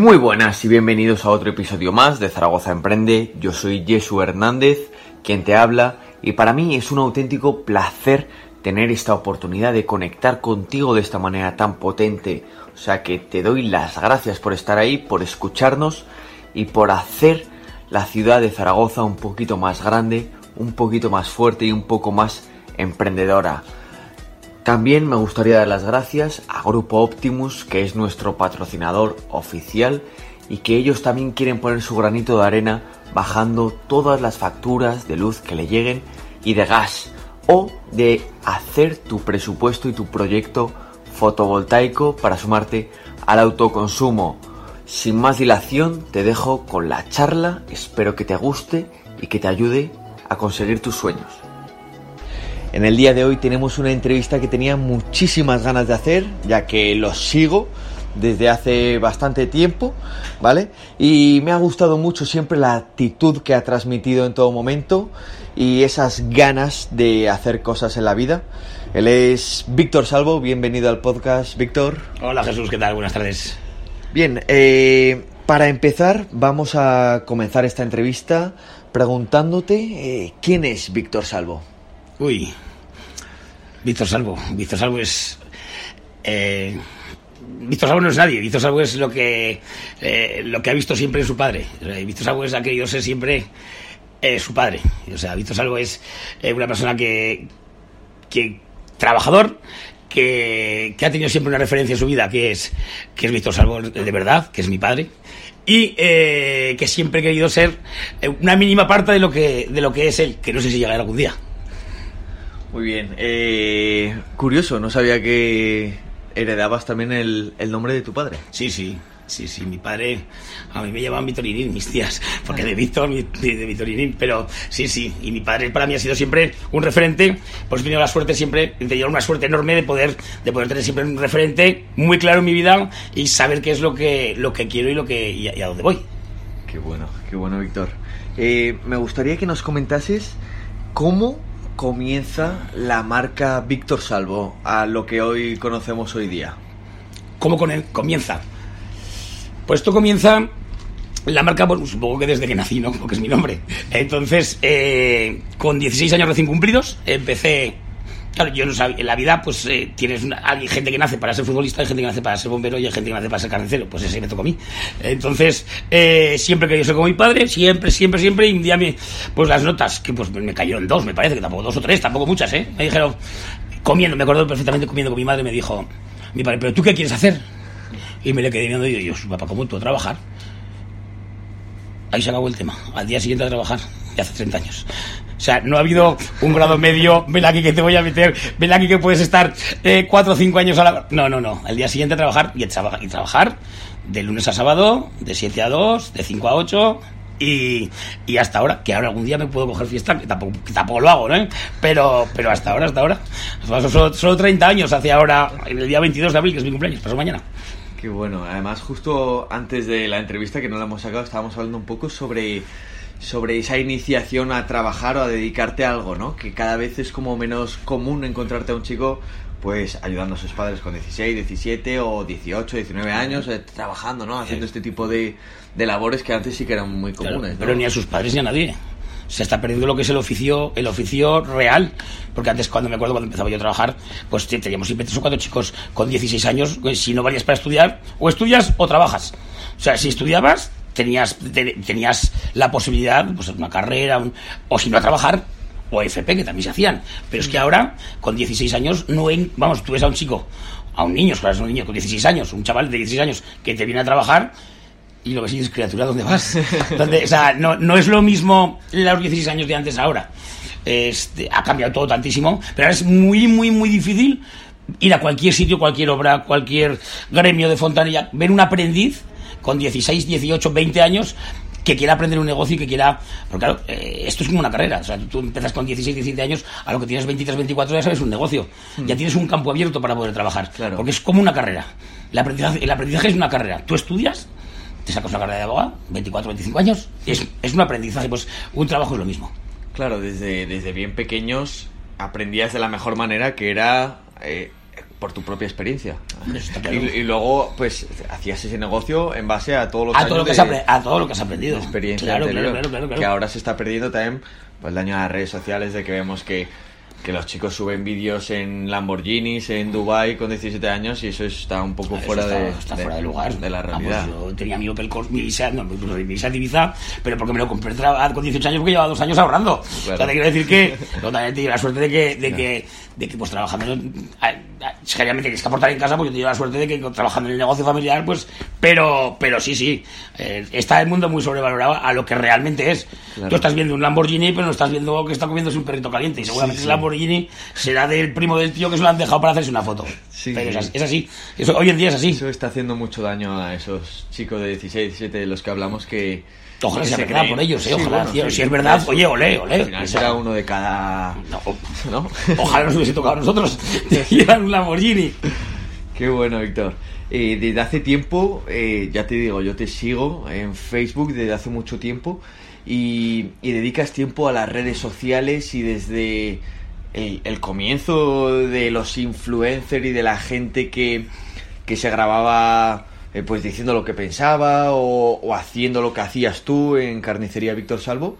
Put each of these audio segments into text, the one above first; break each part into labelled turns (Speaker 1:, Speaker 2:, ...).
Speaker 1: Muy buenas y bienvenidos a otro episodio más de Zaragoza Emprende. Yo soy Jesu Hernández, quien te habla, y para mí es un auténtico placer tener esta oportunidad de conectar contigo de esta manera tan potente. O sea que te doy las gracias por estar ahí, por escucharnos y por hacer la ciudad de Zaragoza un poquito más grande, un poquito más fuerte y un poco más emprendedora. También me gustaría dar las gracias a Grupo Optimus, que es nuestro patrocinador oficial y que ellos también quieren poner su granito de arena bajando todas las facturas de luz que le lleguen y de gas o de hacer tu presupuesto y tu proyecto fotovoltaico para sumarte al autoconsumo. Sin más dilación, te dejo con la charla, espero que te guste y que te ayude a conseguir tus sueños. En el día de hoy tenemos una entrevista que tenía muchísimas ganas de hacer, ya que los sigo desde hace bastante tiempo, ¿vale? Y me ha gustado mucho siempre la actitud que ha transmitido en todo momento y esas ganas de hacer cosas en la vida. Él es Víctor Salvo, bienvenido al podcast, Víctor.
Speaker 2: Hola Jesús, ¿qué tal? Buenas tardes.
Speaker 1: Bien, eh, para empezar vamos a comenzar esta entrevista preguntándote eh, quién es Víctor Salvo.
Speaker 2: Uy, Víctor Salvo. Víctor Salvo es... Eh, Víctor Salvo no es nadie, Víctor Salvo es lo que, eh, lo que ha visto siempre en su padre. Víctor Salvo es aquello ser siempre eh, su padre. O sea, Víctor Salvo es eh, una persona que, que trabajador, que, que, ha tenido siempre una referencia en su vida, que es, que es Víctor Salvo de verdad, que es mi padre, y eh, que siempre he querido ser una mínima parte de lo que, de lo que es él, que no sé si llegará algún día.
Speaker 1: Muy bien, eh, curioso, no sabía que heredabas también el, el nombre de tu padre.
Speaker 2: Sí, sí, Sí, sí, mi padre, a mí me llamaban Vitorinín, mis tías, porque de Víctor, de, de Vitorinín, pero sí, sí, y mi padre para mí ha sido siempre un referente, por eso he tenido la suerte siempre, he tenido una suerte enorme de poder, de poder tener siempre un referente muy claro en mi vida y saber qué es lo que, lo que quiero y, lo que, y, y a dónde voy.
Speaker 1: Qué bueno, qué bueno, Víctor. Eh, me gustaría que nos comentases cómo comienza la marca Víctor Salvo a lo que hoy conocemos hoy día.
Speaker 2: ¿Cómo con él comienza? Pues esto comienza la marca, bueno, supongo que desde que nací, ¿no? Porque es mi nombre. Entonces, eh, con 16 años recién cumplidos, empecé. Claro, yo no sabía, en la vida, pues eh, tienes una, hay gente que nace para ser futbolista, hay gente que nace para ser bombero y hay gente que nace para ser carnicero. Pues ese me tocó a mí. Entonces, eh, siempre que yo soy como mi padre, siempre, siempre, siempre, y un día me, pues las notas, que pues me cayeron dos, me parece, que tampoco dos o tres, tampoco muchas, ¿eh? Me dijeron, comiendo, me acuerdo perfectamente comiendo con mi madre, me dijo, mi padre, ¿pero tú qué quieres hacer? Y me le quedé mirando y yo, yo, papá, ¿cómo tú a trabajar? Ahí se acabó el tema. Al día siguiente a trabajar, ya hace 30 años. O sea, no ha habido un grado medio, ven aquí que te voy a meter, ven aquí que puedes estar eh, cuatro o cinco años a la... No, no, no. Al día siguiente trabajar y, y trabajar de lunes a sábado, de 7 a 2, de 5 a 8, y, y, hasta ahora, que ahora algún día me puedo coger fiesta, que tampoco, lo hago, ¿no? Pero, pero hasta ahora, hasta ahora. Solo, solo 30 años hacia ahora, el día 22 de abril, que es mi cumpleaños, pasó mañana.
Speaker 1: Qué bueno. Además, justo antes de la entrevista que no la hemos sacado, estábamos hablando un poco sobre, sobre esa iniciación a trabajar o a dedicarte a algo, ¿no? Que cada vez es como menos común encontrarte a un chico pues ayudando a sus padres con 16, 17 o 18, 19 años, eh, trabajando, ¿no? Haciendo este tipo de, de, labores que antes sí que eran muy comunes.
Speaker 2: Claro, pero ¿no? ni a sus padres ni a nadie. Se está perdiendo lo que es el oficio, el oficio real. Porque antes, cuando me acuerdo cuando empezaba yo a trabajar, pues teníamos siempre tres o cuatro chicos con 16 años, pues, si no valías para estudiar, o estudias o trabajas. O sea, si estudiabas, tenías, tenías la posibilidad, pues una carrera, un, o si no a trabajar, o FP, que también se hacían. Pero es que ahora, con 16 años, no hay, vamos, tú ves a un chico, a un niño, claro, es un niño con 16 años, un chaval de 16 años que te viene a trabajar y lo que sigues, criatura, ¿dónde vas? ¿Dónde, o sea, no, no es lo mismo los 16 años de antes ahora. Este, ha cambiado todo tantísimo, pero ahora es muy, muy, muy difícil ir a cualquier sitio, cualquier obra, cualquier gremio de fontanilla, ver un aprendiz con 16, 18, 20 años que quiera aprender un negocio y que quiera... Porque claro, eh, esto es como una carrera. O sea, tú empiezas con 16, 17 años, a lo que tienes 23, 24 ya sabes un negocio. Mm. Ya tienes un campo abierto para poder trabajar.
Speaker 1: Claro.
Speaker 2: Porque es como una carrera. El aprendizaje, el aprendizaje es una carrera. Tú estudias, te sacas una carrera de abogado, 24, 25 años, es, es un aprendizaje. Pues un trabajo es lo mismo.
Speaker 1: Claro, desde, desde bien pequeños aprendías de la mejor manera que era... Eh, por tu propia experiencia.
Speaker 2: Claro.
Speaker 1: Y, y luego, pues, hacías ese negocio en base a todos los
Speaker 2: a todo lo que,
Speaker 1: de-
Speaker 2: has a todo lo que has aprendido.
Speaker 1: experiencia
Speaker 2: claro,
Speaker 1: anterior,
Speaker 2: claro, claro, claro, claro.
Speaker 1: que ahora se está perdiendo también pues, el daño a las redes sociales de que vemos que, que los chicos suben vídeos en Lamborghinis en Dubai con 17 años y eso está un poco
Speaker 2: Eso
Speaker 1: fuera,
Speaker 2: está,
Speaker 1: de,
Speaker 2: está
Speaker 1: de-
Speaker 2: fuera de lugar.
Speaker 1: de la
Speaker 2: Vamos,
Speaker 1: realidad.
Speaker 2: yo tenía mi Opel Corsa, mi no, mi mi Seat Ibiza, pero porque me lo compré con 18 años porque llevaba dos años ahorrando.
Speaker 1: Claro.
Speaker 2: O sea, te quiero decir que no, también te la suerte de que, de que, de que pues trabajando, generalmente tienes que aportar en casa, porque yo tengo la suerte de que trabajando en el negocio familiar, pues, pero, pero sí, sí, eh, está el mundo muy sobrevalorado a lo que realmente es.
Speaker 1: Claro.
Speaker 2: Tú estás viendo un Lamborghini, pero no estás viendo que está comiéndose un perrito caliente, y seguramente
Speaker 1: Sí, sí.
Speaker 2: Lamborghini será del primo del tío que se lo han dejado para hacerse una foto.
Speaker 1: Sí,
Speaker 2: pero es así, es así. Eso, hoy en día es así.
Speaker 1: Eso está haciendo mucho daño a esos chicos de 16, 17 de los que hablamos que...
Speaker 2: Ojalá sea
Speaker 1: se
Speaker 2: verdad
Speaker 1: creen-
Speaker 2: por ellos, ¿eh?
Speaker 1: Sí,
Speaker 2: Ojalá,
Speaker 1: bueno,
Speaker 2: tío,
Speaker 1: sí,
Speaker 2: si es verdad,
Speaker 1: eso.
Speaker 2: oye, olé, olé.
Speaker 1: Al final será uno de cada...
Speaker 2: no,
Speaker 1: ¿No?
Speaker 2: ojalá nos hubiese tocado a nosotros llevar un Lamborghini.
Speaker 1: Qué bueno, Víctor. Eh, desde hace tiempo, eh, ya te digo, yo te sigo en Facebook desde hace mucho tiempo y, y dedicas tiempo a las redes sociales y desde el, comienzo de los influencers y de la gente que, que se grababa eh, pues diciendo lo que pensaba o, haciendo lo que hacías tú en Carnicería Víctor Salvo,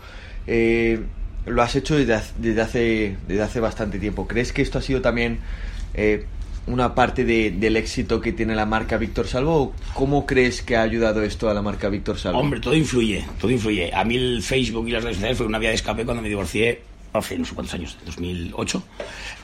Speaker 1: eh, lo has hecho desde, desde, hace, desde hace bastante tiempo. ¿Crees que esto ha sido también eh, una parte de- del éxito que tiene la marca Víctor Salvo? ¿O ¿Cómo crees que ha ayudado esto a la marca Víctor Salvo?
Speaker 2: Hombre, todo influye, todo influye. A mí el Facebook y las redes sociales fue una vía de escape cuando me divorcié hace no sé cuántos años, 2008.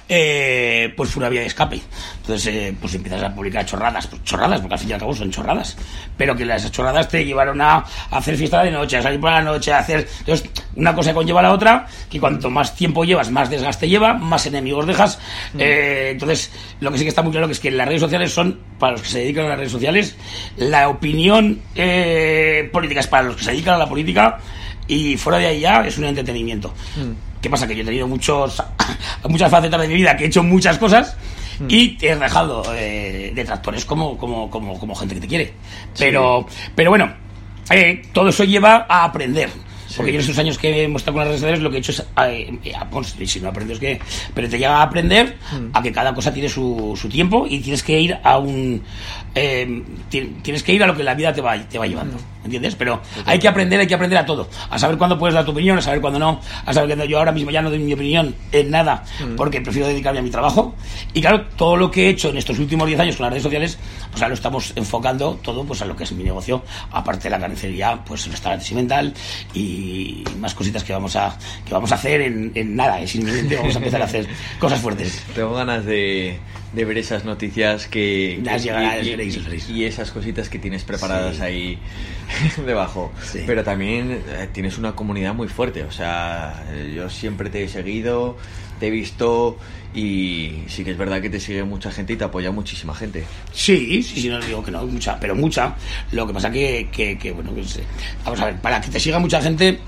Speaker 2: Eh, pues fue una vía de escape. Entonces, eh, pues empiezas a publicar chorradas, pues chorradas, porque al fin y al cabo son chorradas. Pero que las chorradas te llevaron a hacer fiesta de noche, a salir por la noche, a hacer. Entonces, una cosa conlleva a la otra, que cuanto más tiempo llevas, más desgaste lleva, más enemigos dejas. Eh, entonces, lo que sí que está muy claro que es que las redes sociales son, para los que se dedican a las redes sociales, la opinión eh, política es para los que se dedican a la política y fuera de ahí ya es un entretenimiento. ¿Qué pasa? Que yo he tenido muchos, muchas facetas de mi vida, que he hecho muchas cosas y te he dejado eh, detractores como, como, como, como gente que te quiere. Pero, pero bueno, eh, todo eso lleva a aprender. Porque yo en estos años que hemos estado con las redes sociales lo que he hecho es, eh, eh, pues, si no aprendes que, pero te llega a aprender a que cada cosa tiene su, su tiempo y tienes que ir a un, eh, ti- tienes que ir a lo que la vida te va, te va llevando, ¿entiendes? Pero hay que aprender, hay que aprender a todo, a saber cuándo puedes dar tu opinión, a saber cuándo no, a saber que yo ahora mismo ya no doy mi opinión en nada porque prefiero dedicarme a mi trabajo. Y claro, todo lo que he hecho en estos últimos 10 años con las redes sociales, pues ahora lo estamos enfocando todo pues a lo que es mi negocio, aparte de la carnicería, pues restaurante mental y más cositas que vamos a que vamos a hacer en, en nada, es inminente, vamos a empezar a hacer cosas fuertes.
Speaker 1: Tengo ganas de, de ver esas noticias que...
Speaker 2: Las
Speaker 1: que-
Speaker 2: llegará,
Speaker 1: y,
Speaker 2: veréis.
Speaker 1: y esas cositas que tienes preparadas
Speaker 2: Sí.
Speaker 1: ahí debajo.
Speaker 2: Sí.
Speaker 1: Pero también eh, tienes una comunidad muy fuerte. O sea, eh, yo siempre te he seguido, te he visto y sí que es verdad que te sigue mucha gente y te apoya muchísima gente.
Speaker 2: Sí, sí, sí, no digo que no, mucha, pero mucha. Lo que pasa que, que, que bueno, pues, eh, vamos a ver, para que te siga mucha gente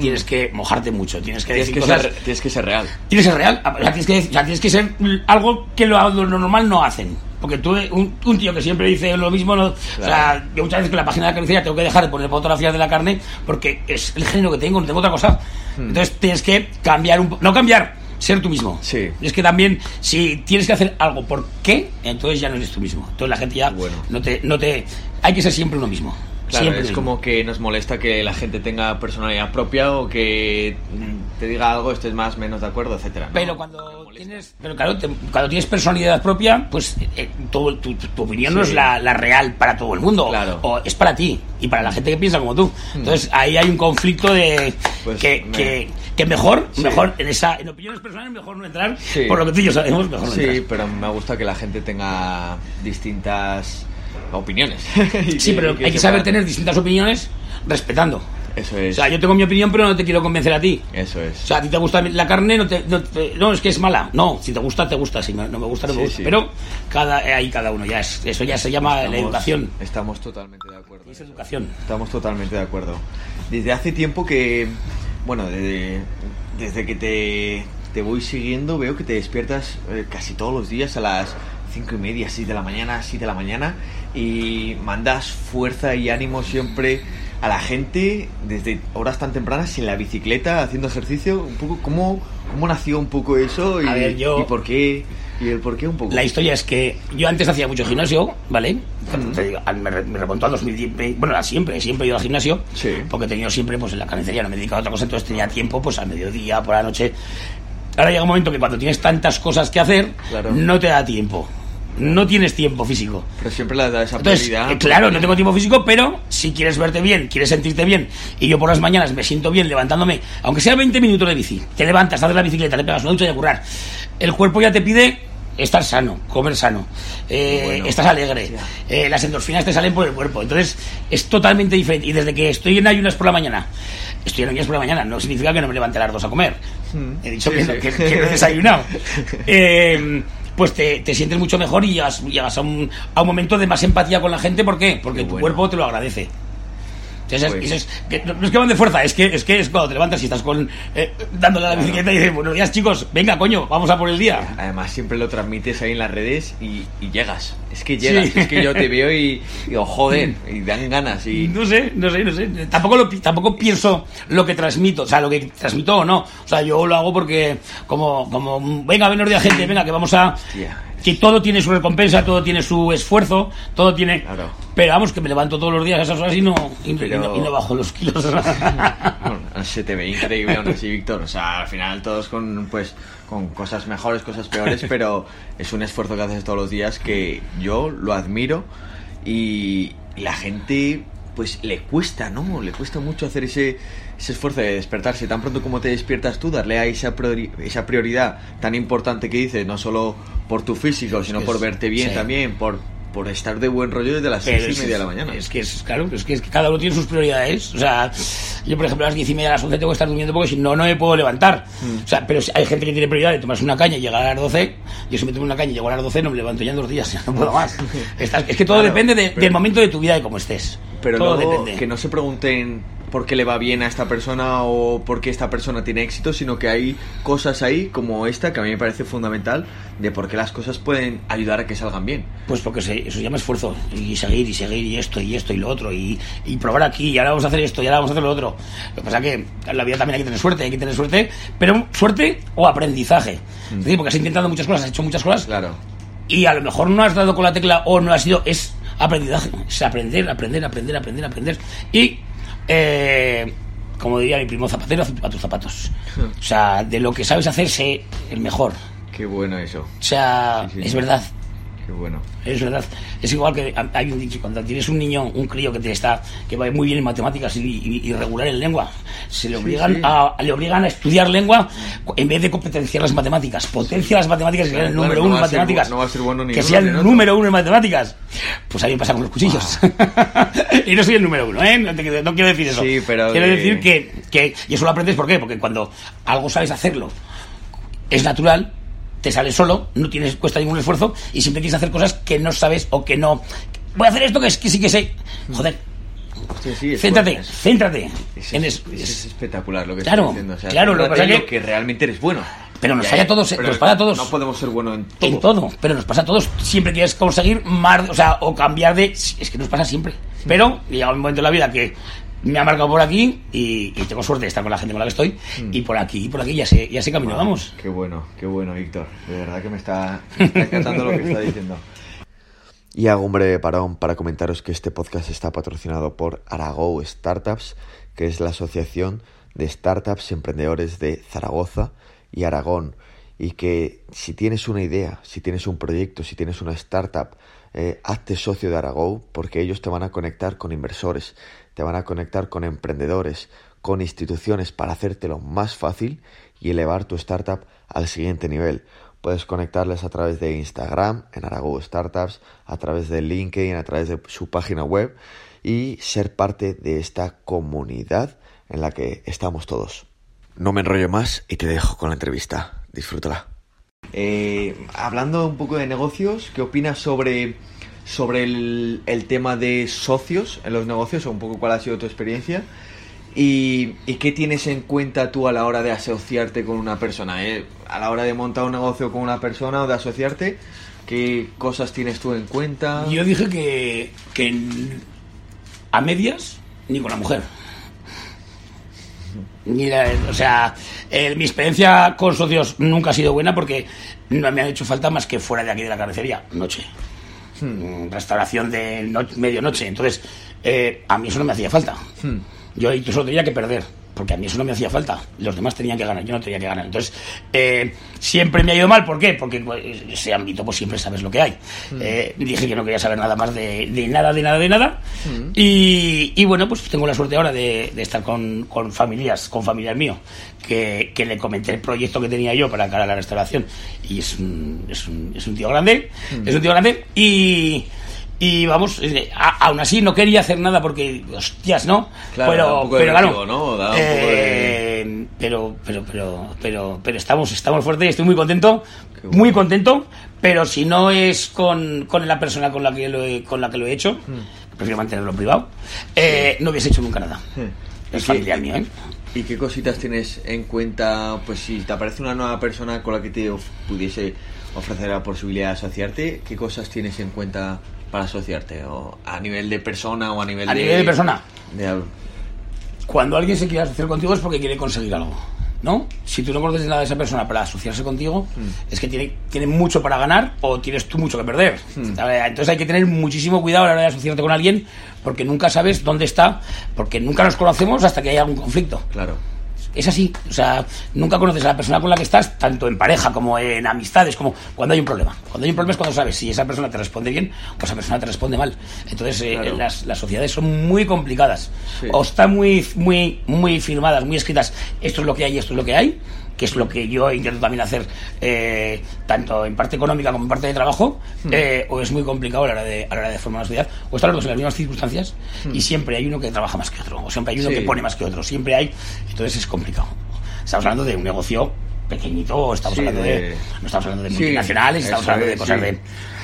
Speaker 2: tienes que mojarte mucho, tienes que
Speaker 1: Tienes
Speaker 2: decir
Speaker 1: que,
Speaker 2: cosas...
Speaker 1: ser, tienes que ser real.
Speaker 2: Tienes que ser real, o sea, tienes que, o sea, tienes que ser algo que lo, lo normal no hacen. Porque tú, un, un tío que siempre dice lo mismo, no- o sea,
Speaker 1: Claro.
Speaker 2: yo muchas veces con la página de la carnicería tengo que dejar de poner fotografías de la carne porque es el género que tengo, no tengo otra cosa. Entonces tienes que cambiar un no cambiar, ser tú mismo.
Speaker 1: Sí.
Speaker 2: Es que también, si tienes que hacer algo por qué, entonces ya no eres tú mismo. Entonces la gente ya
Speaker 1: Bueno.
Speaker 2: no te, no te, hay que ser siempre uno mismo.
Speaker 1: Claro,
Speaker 2: siempre
Speaker 1: es como que nos molesta que la gente tenga personalidad propia o que mm, te diga algo, estés más menos de acuerdo, etcétera. ¿no?
Speaker 2: Pero cuando tienes, pero claro, te- cuando tienes personalidad propia, pues eh, todo- tu, tu- tu opinión no es la, la real para todo el mundo.
Speaker 1: Claro.
Speaker 2: O es para ti y para la gente que piensa como tú. Entonces ahí hay un conflicto de
Speaker 1: Pues
Speaker 2: que,
Speaker 1: me-
Speaker 2: que, que mejor,
Speaker 1: Sí.
Speaker 2: mejor en esa, en opiniones personales mejor no entrar.
Speaker 1: Sí.
Speaker 2: Por lo que tú y yo sabemos, mejor no
Speaker 1: Sí,
Speaker 2: entrar.
Speaker 1: pero me gusta que la gente tenga distintas opiniones.
Speaker 2: Sí,
Speaker 1: que-
Speaker 2: pero hay que saber tener distintas opiniones respetando.
Speaker 1: Eso
Speaker 2: O
Speaker 1: es.
Speaker 2: sea, yo tengo mi opinión, pero no te quiero convencer a ti.
Speaker 1: Eso es.
Speaker 2: O sea, a ti te gusta la carne, no, te, no, te- no, es que es mala. No, si te gusta, te gusta. Si no me gusta, no me
Speaker 1: Sí,
Speaker 2: gusta.
Speaker 1: sí.
Speaker 2: Pero cada, eh, ahí cada uno ya es. Eso ya se llama la
Speaker 1: Estamos-
Speaker 2: educación.
Speaker 1: Estamos totalmente de acuerdo.
Speaker 2: Es educación.
Speaker 1: Estamos totalmente de acuerdo. Desde hace tiempo que, bueno, desde, desde que te, te voy siguiendo, veo que te despiertas eh, casi todos los días a las cinco y media, seis de la mañana, siete de la mañana, y mandas fuerza y ánimo siempre a la gente desde horas tan tempranas en la bicicleta haciendo ejercicio. Un poco, ¿cómo, cómo nació un poco eso y,
Speaker 2: A ver, yo-
Speaker 1: y por qué ¿Y el por qué un poco?
Speaker 2: La historia es que yo antes hacía mucho gimnasio, ¿vale? Te digo, al- me, me remonto al 2010, bueno, a siempre, siempre he ido al gimnasio,
Speaker 1: Sí.
Speaker 2: porque he tenido siempre, pues en la carnicería no me dedicaba a otra cosa, entonces tenía tiempo, pues al mediodía, por la noche. Ahora llega un momento que cuando tienes tantas cosas que hacer,
Speaker 1: Claro.
Speaker 2: no te da tiempo. No tienes tiempo físico.
Speaker 1: Pero siempre le da esa
Speaker 2: Entonces,
Speaker 1: prioridad.
Speaker 2: eh, claro, no tengo tiempo físico, pero si quieres verte bien, quieres sentirte bien, y yo por las mañanas me siento bien levantándome, aunque sea 20 minutos de bici, te levantas, haces la bicicleta, te pegas una ducha y a currar. El cuerpo ya te pide estar sano, comer sano, eh,
Speaker 1: Bueno.
Speaker 2: estás alegre, eh, las endorfinas te salen por el cuerpo. Entonces, es totalmente diferente. Y desde que estoy en ayunas por la mañana, estoy en ayunas por la mañana, no significa que no me levante a las dos a comer. He dicho
Speaker 1: Sí,
Speaker 2: que,
Speaker 1: sí.
Speaker 2: no- que- que no he desayunado. Eh, pues te, te sientes mucho mejor y llegas, llegas a, un, a un momento de más empatía con la gente. ¿Por qué? Porque
Speaker 1: Qué
Speaker 2: tu
Speaker 1: bueno.
Speaker 2: cuerpo te lo agradece. Es- eso es- que no es que van de fuerza, es que, es que es cuando te levantas y estás con eh, dándole a la bicicleta y dices, buenos días chicos, venga coño, vamos a por el día.
Speaker 1: Además, siempre lo transmites ahí en las redes y, y llegas. Es que llegas.
Speaker 2: Sí.
Speaker 1: Es que yo te veo y digo, joder, y dan ganas. Y
Speaker 2: No sé, no sé, no sé. Tampoco, lo, tampoco pienso lo que transmito, o sea, lo que transmito o no. O sea, yo lo hago porque, como, como venga, buenos días, gente, venga, que vamos a.
Speaker 1: Hostia.
Speaker 2: Que todo tiene su recompensa, todo tiene su esfuerzo, todo tiene.
Speaker 1: Claro.
Speaker 2: Pero vamos, que me levanto todos los días a esas horas y no, y,
Speaker 1: Pero-
Speaker 2: y no, y no bajo los kilos.
Speaker 1: Bueno, se te ve increíble aún así, Víctor. O sea, al final todos con pues con cosas mejores, cosas peores, pero es un esfuerzo que haces todos los días que yo lo admiro y la gente pues le cuesta, ¿no? Le cuesta mucho hacer ese, ese esfuerzo de despertarse tan pronto como te despiertas tú, darle a esa, priori- esa prioridad tan importante que dices, no solo por tu físico, sino por verte bien
Speaker 2: sí.
Speaker 1: también, por, por estar de buen rollo desde las seis y
Speaker 2: es-
Speaker 1: media de la mañana.
Speaker 2: Es que es, claro, es que, es que cada uno tiene sus prioridades. O sea, yo, por ejemplo, a las diez y media, a las once tengo que estar durmiendo porque si no, no me puedo levantar.
Speaker 1: Mm.
Speaker 2: O sea, pero hay gente que tiene prioridad de tomarse una caña y llegar a las doce. Yo si me tomo una caña y llego a las doce, no me levanto ya en dos días, no puedo más. Es que todo
Speaker 1: Claro,
Speaker 2: depende de-
Speaker 1: pero-
Speaker 2: del momento de tu vida y cómo estés.
Speaker 1: Pero
Speaker 2: todo
Speaker 1: luego
Speaker 2: depende.
Speaker 1: que no se pregunten por qué le va bien a esta persona o por qué esta persona tiene éxito, sino que hay cosas ahí como esta que a mí me parece fundamental de por qué las cosas pueden ayudar a que salgan bien.
Speaker 2: Pues porque se- eso se llama esfuerzo. Y seguir, y seguir, y esto, y esto, y lo otro. Y, y probar aquí, y ahora vamos a hacer esto, y ahora vamos a hacer lo otro. Lo que pasa es que en la vida también hay que tener suerte, hay que tener suerte, pero suerte o aprendizaje. Es decir, porque has intentado muchas cosas, has hecho muchas cosas,
Speaker 1: Claro.
Speaker 2: y a lo mejor no has dado con la tecla o no has sido, es aprendizaje, es aprender, aprender, aprender, aprender, aprender. Y, eh, como diría mi primo Zapatero, a tus zapatos. O sea, de lo que sabes hacer, sé el mejor.
Speaker 1: Qué bueno eso.
Speaker 2: O sea,
Speaker 1: Sí, sí.
Speaker 2: es verdad.
Speaker 1: Qué bueno.
Speaker 2: Es verdad. Es igual que hay un dicho, cuando tienes un niño, un crío que te está, que va muy bien en matemáticas y, y- regular en lengua, se le
Speaker 1: Sí,
Speaker 2: obligan
Speaker 1: sí.
Speaker 2: a le obligan a estudiar lengua en vez de competenciar las matemáticas. Potencia las matemáticas y que sea el
Speaker 1: Claro,
Speaker 2: número
Speaker 1: no
Speaker 2: uno en
Speaker 1: a ser
Speaker 2: matemáticas.
Speaker 1: no va a ser bueno ni
Speaker 2: que sea el número uno en matemáticas. Pues a mí me pasa con los cuchillos. y no soy el número uno, ¿eh? No, te- no quiero decir eso.
Speaker 1: Sí, pero
Speaker 2: quiero
Speaker 1: que-
Speaker 2: decir que, que y eso lo aprendes ¿por qué? Porque cuando algo sabes hacerlo es natural, te sale solo, no tienes cuesta ningún esfuerzo y siempre quieres hacer cosas que no sabes o que no. Voy a hacer esto que, es, que sí que sé. Joder,
Speaker 1: Hostia, sí, es
Speaker 2: céntrate,
Speaker 1: bueno,
Speaker 2: céntrate.
Speaker 1: es-
Speaker 2: en
Speaker 1: es,
Speaker 2: eso.
Speaker 1: es
Speaker 2: Es-
Speaker 1: espectacular lo que
Speaker 2: Claro,
Speaker 1: estás diciendo. O sea,
Speaker 2: claro, lo que pasa que-
Speaker 1: que realmente eres bueno.
Speaker 2: Pero nos
Speaker 1: Y
Speaker 2: falla a todos, eh,
Speaker 1: pero
Speaker 2: nos falla a todos.
Speaker 1: No podemos ser buenos en todo.
Speaker 2: En todo, pero nos pasa a todos. Siempre quieres conseguir más, o sea, o cambiar de. Es que nos pasa siempre. Pero llega un momento en la vida que me ha marcado por aquí y, y tengo suerte de estar con la gente con la que estoy.
Speaker 1: Mm.
Speaker 2: Y por aquí, y por aquí ya sé, ya sé camino, vamos.
Speaker 1: Qué bueno, qué bueno, Víctor. De verdad que me está, me está encantando lo que está diciendo. Y hago un breve parón para comentaros que este podcast está patrocinado por Arago Startups, que es la asociación de startups y emprendedores de Zaragoza y Aragón. Y que si tienes una idea, si tienes un proyecto, si tienes una startup, eh, hazte socio de Arago porque ellos te van a conectar con inversores, te van a conectar con emprendedores, con instituciones para hacértelo más fácil y elevar tu startup al siguiente nivel. Puedes conectarles a través de Instagram, en Arago Startups, a través de LinkedIn, a través de su página web y ser parte de esta comunidad en la que estamos todos. No me enrollo más y te dejo con la entrevista. Disfrútala. Eh, hablando un poco de negocios, ¿qué opinas sobre, sobre el, el tema de socios en los negocios? O un poco cuál ha sido tu experiencia. ¿Y, y qué tienes en cuenta tú a la hora de asociarte con una persona? eh? A la hora de montar un negocio con una persona o de asociarte, ¿qué cosas tienes tú en cuenta?
Speaker 2: Yo dije que, que a medias ni con la mujer. O sea, mi experiencia con socios nunca ha sido buena porque no me han hecho falta más que fuera de aquí de la carnicería, noche. Mm, Restauración de no- medianoche. Entonces, eh, a mí eso no me hacía falta. Yo incluso tenía que perder, porque a mí eso no me hacía falta. Los demás tenían que ganar, yo no tenía que ganar. Entonces, eh, siempre me ha ido mal. ¿Por qué? Porque pues, ese ámbito, pues siempre sabes lo que hay. Eh, dije que no quería saber nada más de, de nada, de nada, de nada. Y, y bueno, pues tengo la suerte ahora de, de estar con, con familias, con familias mío, que, que le comenté el proyecto que tenía yo para cara a la restauración. Y es un, es un, es un tío grande, es un tío grande. Y. Y vamos, eh, a- aún así no quería hacer nada porque, hostias, ¿no?
Speaker 1: Claro,
Speaker 2: pero,
Speaker 1: un poco
Speaker 2: pero claro,
Speaker 1: vértigo, ¿no? Da un poco de-
Speaker 2: eh, pero, pero, pero, pero, pero estamos, estamos fuertes, estoy muy contento,
Speaker 1: bueno.
Speaker 2: muy contento, pero si no es con, con la persona con la que lo he, con la que lo he hecho,
Speaker 1: Hmm.
Speaker 2: prefiero mantenerlo privado, eh, no hubiese hecho nunca nada.
Speaker 1: ¿Y
Speaker 2: Es familiar mío, ¿eh?
Speaker 1: ¿Y qué cositas tienes en cuenta? Pues si te aparece una nueva persona con la que te of- pudiese ofrecer la posibilidad de asociarte, ¿qué cosas tienes en cuenta para asociarte? ¿O a nivel de persona o a nivel
Speaker 2: A
Speaker 1: de...
Speaker 2: nivel de persona.
Speaker 1: de
Speaker 2: Cuando alguien se quiere asociar contigo es porque quiere conseguir algo, ¿no? Si tú no conoces nada de esa persona para asociarse contigo,
Speaker 1: Hmm.
Speaker 2: es que tiene, tiene mucho para ganar o tienes tú mucho que perder.
Speaker 1: Hmm.
Speaker 2: Entonces hay que tener muchísimo cuidado a la hora de asociarte con alguien porque nunca sabes dónde está, porque nunca nos conocemos hasta que haya algún conflicto.
Speaker 1: Claro.
Speaker 2: Es así, o sea, nunca conoces a la persona con la que estás, tanto en pareja como en amistades, como cuando hay un problema. Cuando hay un problema es cuando sabes si esa persona te responde bien o esa persona te responde mal. Entonces, eh, las, las sociedades son muy complicadas.
Speaker 1: Sí.
Speaker 2: O están muy, muy, muy firmadas, muy escritas, esto es lo que hay, esto es lo que hay, que es lo que yo intento también hacer, eh, tanto en parte económica como en parte de trabajo,
Speaker 1: Hmm.
Speaker 2: eh, o es muy complicado a la hora de, a la hora de formar una sociedad, o están los dos en las mismas circunstancias y siempre hay uno que trabaja más que otro, o siempre hay uno
Speaker 1: Hmm. Sí.
Speaker 2: que pone más que otro, siempre hay, entonces es complicado. Estamos hablando de un negocio pequeñito, o estamos
Speaker 1: Sí,
Speaker 2: hablando de,
Speaker 1: de-
Speaker 2: no estamos hablando de
Speaker 1: Sí,
Speaker 2: multinacionales, estamos hablando de cosas de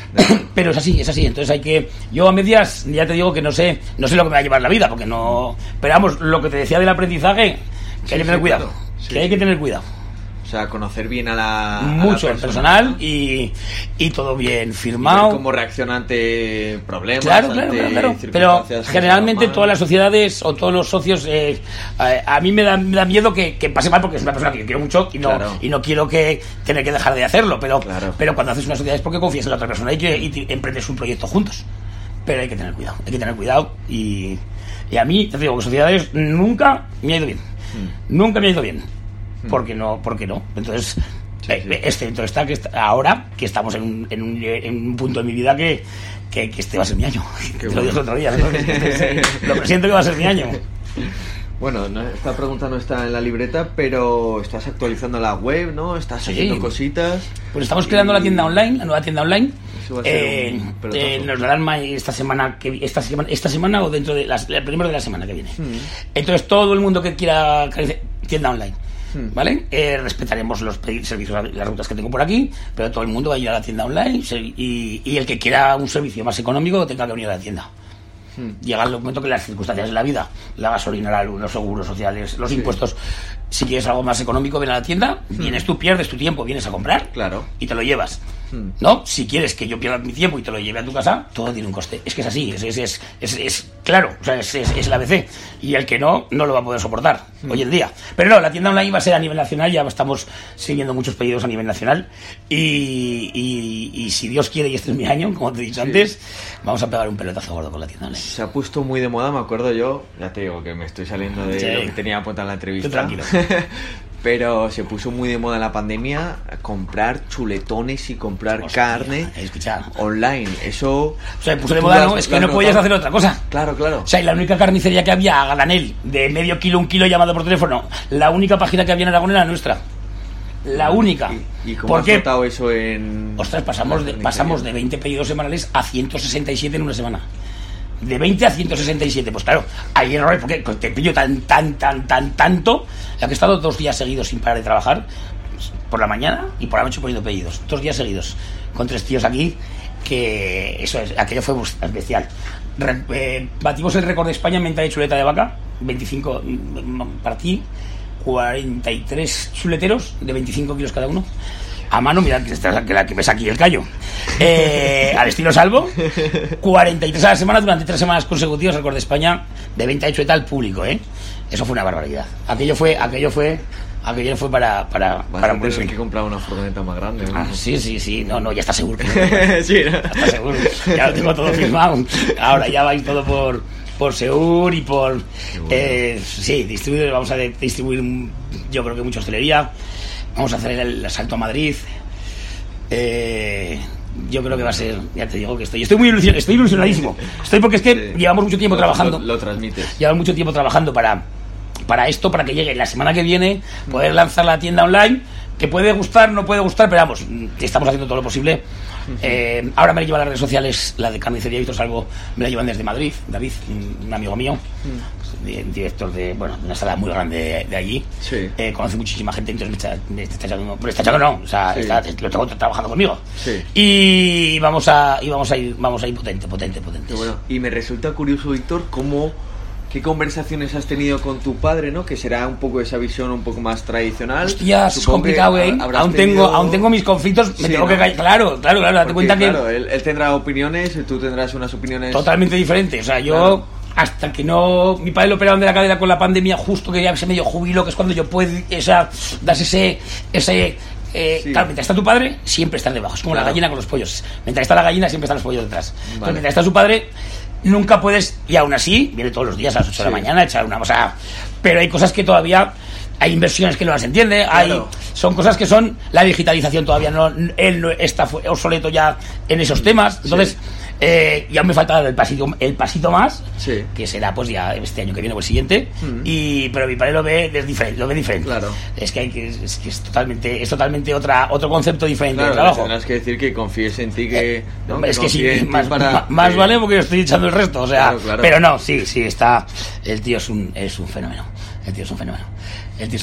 Speaker 2: pero es así, es así. Entonces hay que. Yo a medias, ya te digo que no sé, no sé lo que me va a llevar la vida, porque no. Pero vamos, lo que te decía del aprendizaje, que
Speaker 1: Sí,
Speaker 2: hay que tener
Speaker 1: sí,
Speaker 2: cuidado.
Speaker 1: claro. Sí,
Speaker 2: que hay que tener cuidado.
Speaker 1: O sea, conocer bien a la... a la
Speaker 2: Mucho el
Speaker 1: persona,
Speaker 2: personal
Speaker 1: ¿no?
Speaker 2: y, y todo bien
Speaker 1: Y
Speaker 2: firmado.
Speaker 1: cómo reacciona ante problemas,
Speaker 2: Claro, claro,
Speaker 1: ante
Speaker 2: claro, claro. Pero
Speaker 1: circunstancias que
Speaker 2: generalmente todas las sociedades o todos los socios, eh, a, a mí me da, me da miedo que, que pase mal porque es una persona que yo quiero mucho y no,
Speaker 1: Claro.
Speaker 2: y no quiero que tener que dejar de hacerlo. Pero,
Speaker 1: Claro.
Speaker 2: pero cuando haces una sociedad es porque confías en la otra persona y, que, y emprendes un proyecto juntos. Pero hay que tener cuidado, hay que tener cuidado y, y a mí, te digo que sociedades nunca me ha ido bien.
Speaker 1: Hmm.
Speaker 2: Nunca me ha ido bien. Porque no, porque no. Entonces,
Speaker 1: Sí,
Speaker 2: eh,
Speaker 1: sí.
Speaker 2: excepto está que está- ahora que estamos en un, en un, en un punto de mi vida que, que, que este va a ser mi año.
Speaker 1: Qué
Speaker 2: Te lo dije otro día. ¿no? lo presiento que va a ser mi año.
Speaker 1: Bueno, no- esta pregunta no está en la libreta, pero estás actualizando la web, ¿no? Estás
Speaker 2: Sí.
Speaker 1: haciendo cositas.
Speaker 2: Pues estamos creando la tienda online, la nueva tienda online. Eh, eh, nos darán ma- esta semana que esta semana esta semana o dentro de las, el primero de la semana que viene.
Speaker 1: Hmm.
Speaker 2: Entonces todo el mundo que quiera crecer- tienda online.
Speaker 1: Hmm.
Speaker 2: ¿Vale? Eh, respetaremos los servicios, las rutas que tengo por aquí, pero todo el mundo va a ir a la tienda online y, y el que quiera un servicio más económico tenga que venir a la tienda.
Speaker 1: Hmm.
Speaker 2: Llega el momento que las circunstancias de la vida, la gasolina, la luz, los seguros sociales, los impuestos, si quieres algo más económico, ven a la tienda, vienes tú, pierdes tu tiempo, vienes a comprar
Speaker 1: Hmm. Claro.
Speaker 2: y te lo llevas.
Speaker 1: Hmm.
Speaker 2: ¿No? Si quieres que yo pierda mi tiempo y te lo lleve a tu casa, todo tiene un coste. Es que es así, es, es, es, es- claro, o sea, es, es, es el ABC. Y el que no, no lo va a poder soportar
Speaker 1: Hmm.
Speaker 2: hoy en día. Pero no, la tienda online va a ser a nivel nacional, ya estamos siguiendo muchos pedidos a nivel nacional. Y, y- y si Dios quiere y este es mi año, como te he dicho antes, vamos a pegar un pelotazo gordo con la tienda online.
Speaker 1: Se ha puesto muy de moda, me acuerdo yo. Ya te digo que me estoy saliendo de
Speaker 2: Sí.
Speaker 1: lo que tenía apuntado en la entrevista. Pero se puso muy de moda en la pandemia comprar chuletones y comprar
Speaker 2: Hostia,
Speaker 1: carne
Speaker 2: escucha.
Speaker 1: online. Eso.
Speaker 2: O sea, se puso de moda, ¿no? Es que no podías hacer otra cosa.
Speaker 1: Claro, claro.
Speaker 2: O sea, y la única carnicería que había a granel de medio kilo, un kilo llamado por teléfono, la única página que había en Aragón era nuestra. La única.
Speaker 1: ¿Y, y cómo
Speaker 2: ¿Por
Speaker 1: has
Speaker 2: qué?
Speaker 1: eso en.?
Speaker 2: Ostras, pasamos de, pasamos de
Speaker 1: carnicería?
Speaker 2: 20 pedidos semanales a 167 en una semana. De 20 a 167. Pues claro, hay errores porque te pillo tan, tan, tan, tan, tanto. La que he estado dos días seguidos sin parar de trabajar, por la mañana y por la noche poniendo pedidos. Dos días seguidos. Con tres tíos aquí, que eso es, aquello fue bestial. Re- eh, batimos el récord de España en venta de chuleta de vaca. 25 mm, para ti. 43 chuleteros de 25 kilos cada uno. A mano, mira que, está- que la que ves aquí el callo. Eh, al estilo salvo. 43 a la semana durante tres semanas consecutivas, récord de España de venta de chuleta al público, ¿eh? Eso fue una barbaridad. Aquello fue, aquello fue, aquello fue para, para,
Speaker 1: Vas
Speaker 2: para
Speaker 1: a tener que comprar una furgoneta más grande. ¿no?
Speaker 2: Ah, sí, sí, sí. No, no, ya está seguro. que-
Speaker 1: sí, ¿no?
Speaker 2: ya está seguro. Ya lo tengo todo firmado. Ahora ya vais todo por, por Seur y por...
Speaker 1: bueno.
Speaker 2: eh, sí, distribuir, vamos a distribuir, yo creo que mucha hostelería. Vamos a hacer el, el salto a Madrid. Eh, yo creo que va a ser, ya te digo que estoy, estoy muy ilusion- estoy ilusionadísimo. Estoy porque es que
Speaker 1: Sí.
Speaker 2: llevamos mucho tiempo
Speaker 1: Lo-
Speaker 2: trabajando
Speaker 1: Lo, lo transmites.
Speaker 2: llevan mucho tiempo trabajando para, para esto, para que llegue la semana que viene, poder lanzar la tienda online, que puede gustar, no puede gustar, pero vamos, mm, estamos haciendo todo lo posible. Eh, ahora me la llevan las redes sociales, la de Carnicería Víctor Salvo, me la llevan desde Madrid, David, un un amigo mío, di- director de, bueno, una sala muy grande de, de allí.
Speaker 1: Sí.
Speaker 2: Eh, conoce muchísima gente, entonces me está, me está echando, pero está echando no, o sea,
Speaker 1: Sí.
Speaker 2: está- lo tengo trabajando conmigo.
Speaker 1: Sí.
Speaker 2: Y vamos a, y vamos a ir, vamos a ir potente, potente, potente.
Speaker 1: Bueno. Y me resulta curioso, Víctor, cómo qué conversaciones has tenido con tu padre, ¿no? Que será un poco esa visión un poco más tradicional.
Speaker 2: Hostia, es
Speaker 1: que
Speaker 2: complicado, ¿eh? Aún
Speaker 1: tenido-
Speaker 2: tengo, aún tengo mis conflictos, me
Speaker 1: Sí,
Speaker 2: tengo
Speaker 1: ¿no?
Speaker 2: que callar. Claro, claro, claro, date cuenta que
Speaker 1: Claro, él, él tendrá opiniones, tú tendrás unas opiniones.
Speaker 2: totalmente diferente. O sea, yo
Speaker 1: Claro.
Speaker 2: Hasta que no. Mi padre lo operaron de la cadera con la pandemia, justo que ya se medio jubilo, que es cuando yo puedo. O sea, das ese. ese eh,
Speaker 1: Sí.
Speaker 2: Claro, mientras está tu padre, siempre están debajo. Es como la gallina con los pollos. Mientras está la gallina, siempre están los pollos detrás. Entonces, mientras está su padre, nunca puedes. Y aún así, viene todos los días a las 8 de la mañana a echar una. O sea, pero hay cosas que todavía. Hay inversiones que no las entiende, hay,
Speaker 1: Claro.
Speaker 2: son cosas que son la digitalización todavía no él no está obsoleto ya en esos temas entonces eh, ya me falta el pasito el pasito más
Speaker 1: Sí.
Speaker 2: que será pues ya este año que viene o el siguiente
Speaker 1: Mm.
Speaker 2: y pero mi padre lo ve es diferente lo ve diferente
Speaker 1: Claro.
Speaker 2: es que hay que es, que es totalmente es totalmente otra otro concepto diferente
Speaker 1: Claro,
Speaker 2: de
Speaker 1: le
Speaker 2: trabajo
Speaker 1: tendrás que decir que confíes en ti, que. ¿no?
Speaker 2: es que sí,
Speaker 1: en ti
Speaker 2: más,
Speaker 1: para-
Speaker 2: más
Speaker 1: que-
Speaker 2: vale porque yo estoy echando el resto, o sea,
Speaker 1: claro.
Speaker 2: pero no, sí, sí, está, el tío es un, es un fenómeno, el tío es un fenómeno.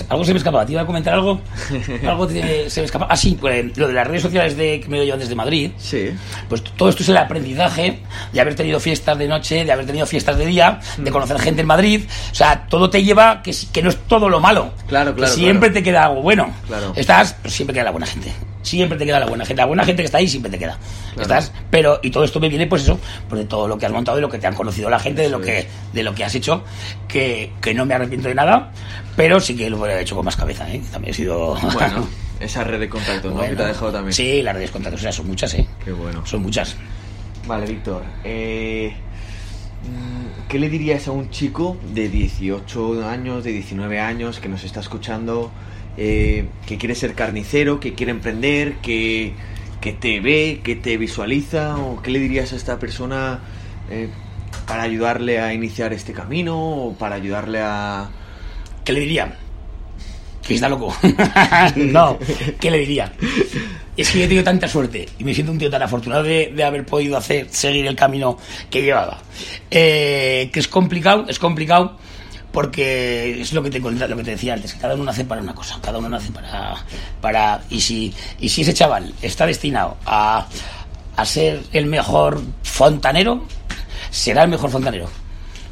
Speaker 2: Algo se me escapaba, ¿te iba a comentar algo? Algo te- se me escapa. Ah, sí, pues lo de las redes sociales de, que me lo llevan desde Madrid,
Speaker 1: Sí.
Speaker 2: pues todo esto es el aprendizaje de haber tenido fiestas de noche, de haber tenido fiestas de día,
Speaker 1: Mm.
Speaker 2: de conocer gente en Madrid, o sea, todo te lleva que, que no es todo lo malo,
Speaker 1: Claro,
Speaker 2: que
Speaker 1: claro,
Speaker 2: siempre
Speaker 1: claro.
Speaker 2: te queda algo bueno.
Speaker 1: Claro.
Speaker 2: Estás, pero siempre queda la buena gente. Siempre te queda la buena gente. La buena gente que está ahí siempre te queda. Estás, pero, y todo esto me viene, pues eso, pues de todo lo que has montado, de lo que te han conocido la gente, de lo que, de lo que has hecho, que, que no me arrepiento de nada, pero sí que lo hubiera hecho con más cabeza, ¿eh? También he sido.
Speaker 1: Bueno, esa red de contactos, ¿no? Que te ha dejado también.
Speaker 2: Sí, las redes de contactos, o sea, son muchas, ¿eh?
Speaker 1: Qué bueno.
Speaker 2: Son muchas.
Speaker 1: Vale, Víctor. eh, mm, ¿Qué le dirías a un chico de 18 años, de 19 años, que nos está escuchando, eh, que quiere ser carnicero, que quiere emprender, que, que te ve, que te visualiza? ¿O qué le dirías a esta persona eh, para ayudarle a iniciar este camino o para ayudarle a...
Speaker 2: ¿Qué le diría? Que está loco. no, ¿qué le diría? Es que yo he tenido tanta suerte y me siento un tío tan afortunado de, de haber podido hacer, seguir el camino que llevaba. Eh, que es complicado, es complicado porque es lo que te lo que te decía antes, que cada uno nace para una cosa, cada uno nace para para y si y si ese chaval está destinado a a ser el mejor fontanero, será el mejor fontanero.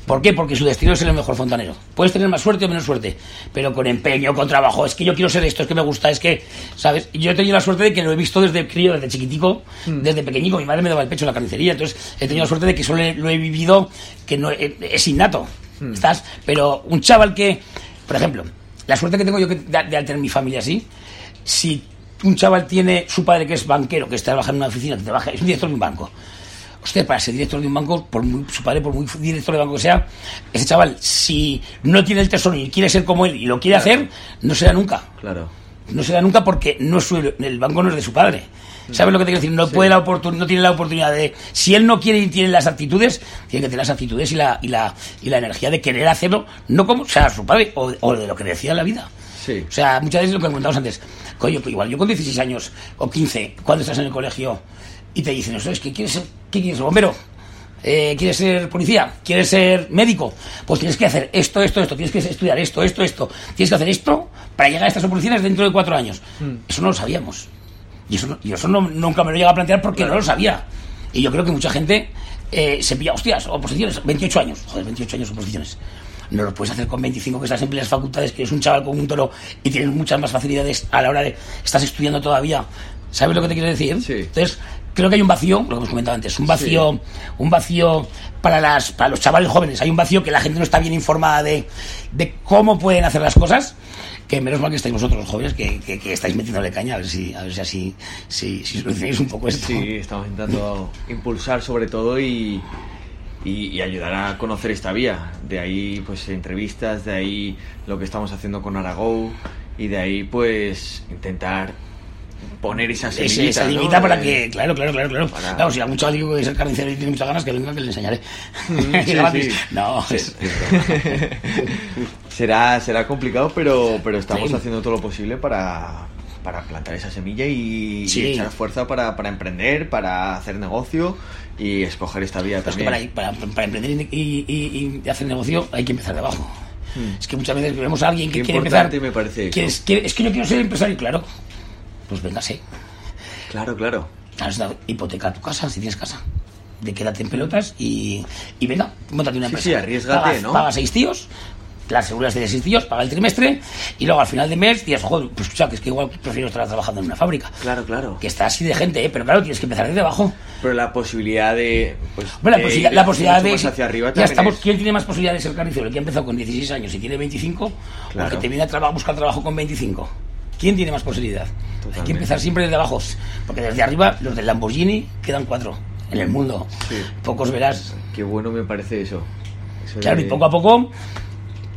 Speaker 2: ¿Por qué? Porque su destino es ser el mejor fontanero. Puedes tener más suerte o menos suerte, pero con empeño, con trabajo. Es que yo quiero ser esto, es que me gusta, es que, ¿sabes? Yo he tenido la suerte de que lo he visto desde crío, desde chiquitico, desde pequeñico. Mi madre me daba el pecho en la carnicería, entonces he tenido la suerte de que eso lo he, vivido, que no es, es innato. ¿Estás? Pero un chaval que, por ejemplo, la suerte que tengo yo que, de, de tener mi familia así, si un chaval tiene su padre que es banquero, que está trabajando en una oficina, que trabaja, es un director de un banco. Usted, para ser director de un banco, por muy- su padre, por muy director de banco que sea, ese chaval, si no tiene el tesoro y quiere ser como él y lo quiere hacer, no será nunca.
Speaker 1: Claro.
Speaker 2: No será nunca porque no es su- el banco no es de su padre. ¿Sabes lo que te quiero decir? No,
Speaker 1: Sí.
Speaker 2: puede la oportun- no tiene la oportunidad de... Si él no quiere y tiene las actitudes, tiene que tener las actitudes y la, y la, y la energía de querer hacerlo, no como sea su padre o, o de lo que decía la vida.
Speaker 1: Sí.
Speaker 2: O sea, muchas veces lo que comentábamos antes, coño, que igual yo con 16 años o 15, cuando estás en el colegio y te dicen, eso es que quieres ser, ¿qué quieres ser? ¿Bombero? Eh, ¿Quieres ser policía? ¿Quieres ser médico? Pues tienes que hacer esto, esto, esto, tienes que estudiar esto, esto, esto. Tienes que hacer esto para llegar a estas oposiciones dentro de cuatro años. Eso no lo sabíamos. Y eso, no- y eso no- nunca me lo llega a plantear porque no lo sabía. Y yo creo que mucha gente eh, se pilla, hostias, oposiciones, 28 años. Joder, 28 años oposiciones. No lo puedes hacer con 25 que estás en plenas facultades, que eres un chaval con un toro y tienes muchas más facilidades a la hora de estás estudiando todavía. ¿Sabes lo que te quiero decir?
Speaker 1: Sí.
Speaker 2: Entonces, creo que hay un vacío, lo que hemos comentado antes, un vacío, un vacío para las, para los chavales jóvenes, hay un vacío que la gente no está bien informada de, de cómo pueden hacer las cosas, que menos mal que estáis vosotros los jóvenes que, que, estáis metiéndole caña, a ver si, a ver si así, si, si solucionáis un poco esto.
Speaker 1: Sí, estamos intentando impulsar sobre todo y, y, ayudar a conocer esta vía. De ahí, pues, entrevistas, de ahí lo que estamos haciendo con Aragou y de ahí, pues, intentar poner esa semillita, ¿no?
Speaker 2: para que, claro, claro, claro, claro.
Speaker 1: Para-
Speaker 2: Claro, si algún chaval que es carnicero y tiene muchas ganas, que venga que le enseñaré.
Speaker 1: sí,
Speaker 2: Gratis.
Speaker 1: sí.
Speaker 2: No,
Speaker 1: Sí.
Speaker 2: es-
Speaker 1: será, será complicado, pero, pero estamos
Speaker 2: Sí.
Speaker 1: haciendo todo lo posible para, para plantar esa semilla y, y
Speaker 2: Sí.
Speaker 1: echar fuerza para, para emprender, para hacer negocio y escoger esta vía
Speaker 2: Pues que
Speaker 1: también.
Speaker 2: para, para, para emprender y, y- y hacer negocio hay que empezar de abajo.
Speaker 1: Hmm.
Speaker 2: Es que muchas veces vemos a alguien que
Speaker 1: Qué
Speaker 2: quiere empezar.
Speaker 1: me parece
Speaker 2: quieres- quiere- es que yo quiero ser empresario, claro. Pues véngase.
Speaker 1: Claro, claro.
Speaker 2: Has dado hipoteca a tu casa, si tienes casa. De quédate en pelotas y, y venga, montate una empresa.
Speaker 1: sí, arriésgate,
Speaker 2: paga,
Speaker 1: ¿no?
Speaker 2: Paga seis tíos, las seguras de seis tíos, paga el trimestre y luego al final de mes dices, joder, pues escucha, que es que igual prefiero estar trabajando en una fábrica.
Speaker 1: Claro, claro.
Speaker 2: Que está así de gente, ¿eh? pero claro, tienes que empezar desde abajo.
Speaker 1: Pero la posibilidad de. Pues,
Speaker 2: Bueno, la, posibilidad- la posibilidad de.
Speaker 1: hacia arriba
Speaker 2: ya estamos.
Speaker 1: es-
Speaker 2: ¿Quién tiene más posibilidades de ser carnicero? El que ha empezado con 16 años y tiene 25,
Speaker 1: Claro.
Speaker 2: o el que te viene a traba- buscar trabajo con 25. ¿Quién tiene más posibilidad? Hay que empezar siempre desde abajo. Porque desde arriba, los del Lamborghini quedan cuatro en el mundo.
Speaker 1: Sí.
Speaker 2: Pocos verás.
Speaker 1: Qué bueno me parece eso. Eso
Speaker 2: Claro,
Speaker 1: de-
Speaker 2: y poco a poco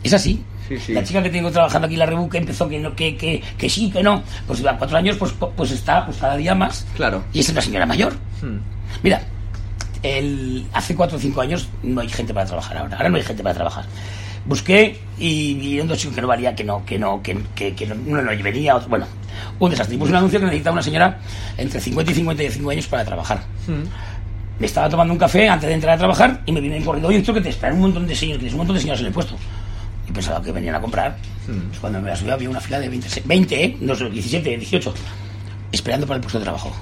Speaker 2: es así.
Speaker 1: Sí, sí.
Speaker 2: La chica que tengo trabajando aquí en la Rebu que empezó que no, que, que, que sí, que no, pues a cuatro años pues, pues está pues cada día más.
Speaker 1: Claro.
Speaker 2: Y es una señora mayor.
Speaker 1: Hmm.
Speaker 2: Mira, el, hace cuatro o cinco años no hay gente para trabajar ahora. Ahora no hay gente para trabajar. Busqué y vi un chico que no valía, que no, que no, que, que, que no, uno no venía. bueno, un desastre. Y puse un anuncio que necesitaba una señora entre 50 y 55 años para trabajar.
Speaker 1: Hmm.
Speaker 2: Me estaba tomando un café antes de entrar a trabajar y me vine corriendo. Oye, esto que te esperan un montón de señores, que un montón de señores en el puesto. Y pensaba que venían a comprar.
Speaker 1: Hmm.
Speaker 2: Pues cuando me la subí había una fila de 20, 20 ¿eh? no sé, 17, 18, esperando para el puesto de trabajo.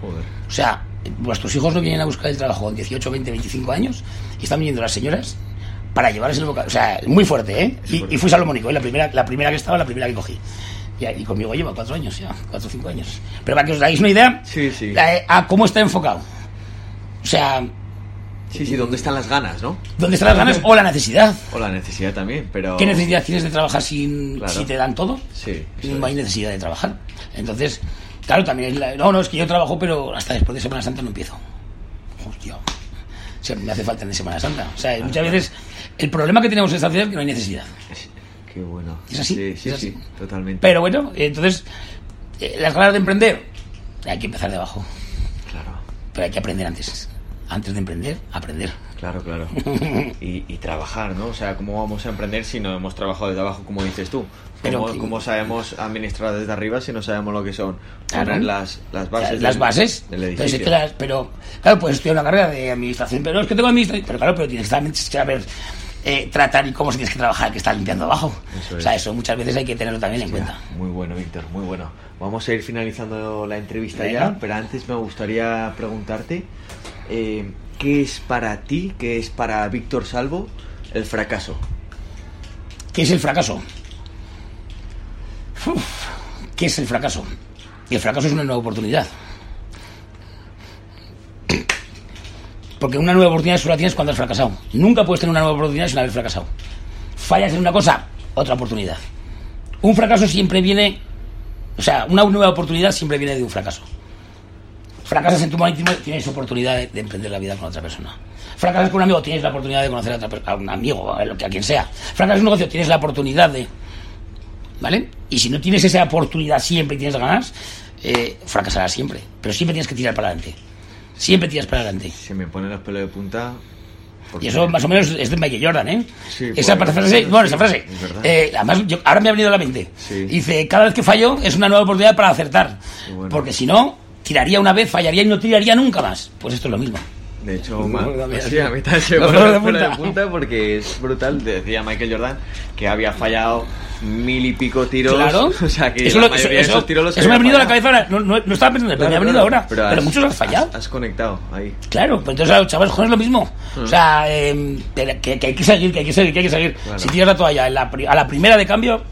Speaker 1: Joder.
Speaker 2: O sea, vuestros hijos no vienen a buscar el trabajo con 18, 20, 25 años y están viniendo las señoras para llevarles el bocado. O sea, muy fuerte, ¿eh? Y, y fui salomónico, ¿eh? La primera, la primera que estaba, la primera que cogí. Y, y conmigo lleva cuatro años ya, cuatro o cinco años. Pero para que os dais una idea
Speaker 1: Sí, sí.
Speaker 2: eh, a cómo está enfocado. O sea,
Speaker 1: Sí, sí, ¿dónde están las ganas, no?
Speaker 2: ¿dónde están las ganas o la necesidad?
Speaker 1: O la necesidad también, pero.
Speaker 2: ¿Qué necesidad tienes de trabajar sin,
Speaker 1: Claro.
Speaker 2: si te dan todo?
Speaker 1: Sí,
Speaker 2: No hay
Speaker 1: es.
Speaker 2: necesidad de trabajar. Entonces, claro, también es la- no, no, es que yo trabajo, pero hasta después de Semana Santa no empiezo. Hostia. O sea, me hace falta en Semana Santa. O sea, muchas veces el problema que tenemos en esta ciudad es que no hay necesidad.
Speaker 1: Qué bueno.
Speaker 2: Es así,
Speaker 1: Sí, sí,
Speaker 2: es así.
Speaker 1: sí, totalmente.
Speaker 2: Pero bueno, entonces, eh, las ganas de emprender, hay que empezar de abajo.
Speaker 1: Claro,
Speaker 2: Pero hay que aprender antes. Antes de emprender, aprender.
Speaker 1: claro, claro. Y, y trabajar, ¿no? O sea, ¿cómo vamos a emprender si no hemos trabajado desde abajo, como dices tú?
Speaker 2: Pero
Speaker 1: ¿Cómo, cómo sabemos administrar desde arriba si no sabemos lo que son
Speaker 2: Claro.
Speaker 1: las, las bases?
Speaker 2: las
Speaker 1: del-
Speaker 2: bases.
Speaker 1: del
Speaker 2: Pero,
Speaker 1: edificio?
Speaker 2: si es que las- pero, claro, puedes estudiar una carrera de administración, pero es que tengo administración. Pero claro, pero tienes que saber eh, tratar y cómo se tienes que trabajar, que está limpiando abajo.
Speaker 1: Eso
Speaker 2: O sea,
Speaker 1: es.
Speaker 2: eso muchas veces hay que tenerlo también en cuenta.
Speaker 1: Muy bueno, Víctor, muy bueno. Vamos a ir finalizando la entrevista
Speaker 2: Venga.
Speaker 1: ya, pero antes me gustaría preguntarte eh, ¿qué es para ti, qué es para Víctor Salvo el fracaso?
Speaker 2: ¿Qué es el fracaso? Uf, ¿Qué es el fracaso? Y el fracaso es una nueva oportunidad. Porque una nueva oportunidad solo la tienes cuando has fracasado. Nunca puedes tener una nueva oportunidad sin haber fracasado. Fallas en una cosa, otra oportunidad. Un fracaso siempre viene. O sea, una nueva oportunidad siempre viene de un fracaso. Fracasas en tu marítimo, tienes oportunidad de, de emprender la vida con otra persona. Fracasas con un amigo, tienes la oportunidad de conocer a, otra a un amigo, a, lo a quien sea. Fracasas en un negocio, tienes la oportunidad de. ¿Vale? Y si no tienes esa oportunidad siempre y tienes ganas, eh, fracasarás siempre. Pero siempre tienes que tirar para adelante. Siempre tiras para adelante.
Speaker 1: Se me ponen los pelos de punta. porque-
Speaker 2: Y eso más o menos es de Michael Jordan, ¿eh?
Speaker 1: Sí,
Speaker 2: esa
Speaker 1: por-
Speaker 2: frase,
Speaker 1: sí,
Speaker 2: bueno, esa frase.
Speaker 1: es
Speaker 2: eh, además, yo- ahora me ha venido a la mente.
Speaker 1: Sí.
Speaker 2: Dice, cada vez que fallo es una nueva oportunidad para acertar.
Speaker 1: Bueno.
Speaker 2: Porque si no, tiraría una vez, fallaría y no tiraría nunca más. Pues esto es lo mismo.
Speaker 1: De hecho,
Speaker 2: No,
Speaker 1: ma-
Speaker 2: no,
Speaker 1: sí, a mí se
Speaker 2: los
Speaker 1: pone
Speaker 2: de
Speaker 1: pelos de
Speaker 2: punta.
Speaker 1: punta porque es brutal. Decía Michael Jordan que había fallado mil y pico tiros.
Speaker 2: Claro.
Speaker 1: O sea, que
Speaker 2: eso,
Speaker 1: la
Speaker 2: lo- eso,
Speaker 1: mayoría de
Speaker 2: eso-
Speaker 1: esos tiros los
Speaker 2: eso me ha venido a la
Speaker 1: fallado.
Speaker 2: cabeza ahora. No, no, no estaba pensando, pero me ha venido ahora. Pero,
Speaker 1: has-
Speaker 2: muchos han fallado.
Speaker 1: Has, has conectado ahí.
Speaker 2: Claro, pues entonces chavales jóvenes lo mismo. O sea, eh, que, que hay que seguir, que hay que seguir, que hay que seguir. Si tiras la toalla en la a la primera de cambio,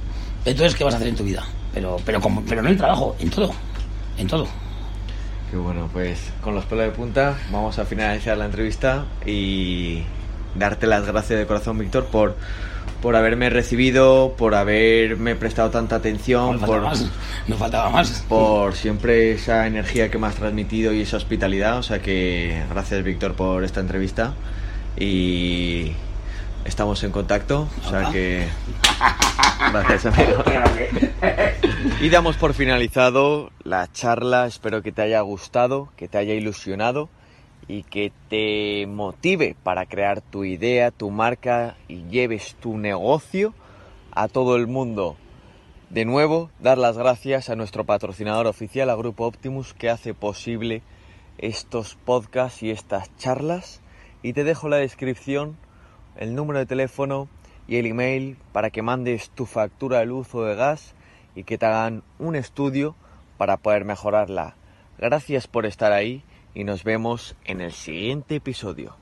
Speaker 2: entonces ¿qué vas a hacer en tu vida? Pero, pero, como, pero no en el trabajo, en todo. En todo.
Speaker 1: Qué bueno, pues con los pelos de punta vamos a finalizar la entrevista y darte las gracias de corazón, Víctor, por, por haberme recibido, por haberme prestado tanta atención,
Speaker 2: No
Speaker 1: por,
Speaker 2: faltaba más. No faltaba más.
Speaker 1: por siempre esa energía que me has transmitido y esa hospitalidad. O sea que gracias, Víctor, por esta entrevista y estamos en contacto. O sea que gracias, amigo. Y damos por finalizado la charla, espero que te haya gustado, que te haya ilusionado y que te motive para crear tu idea, tu marca y lleves tu negocio a todo el mundo. De nuevo, dar las gracias a nuestro patrocinador oficial, a Grupo Optimus, que hace posible estos podcasts y estas charlas. Y te dejo la descripción el número de teléfono y el email para que mandes tu factura de luz o de gas y que te hagan un estudio para poder mejorarla. Gracias por estar ahí y nos vemos en el siguiente episodio.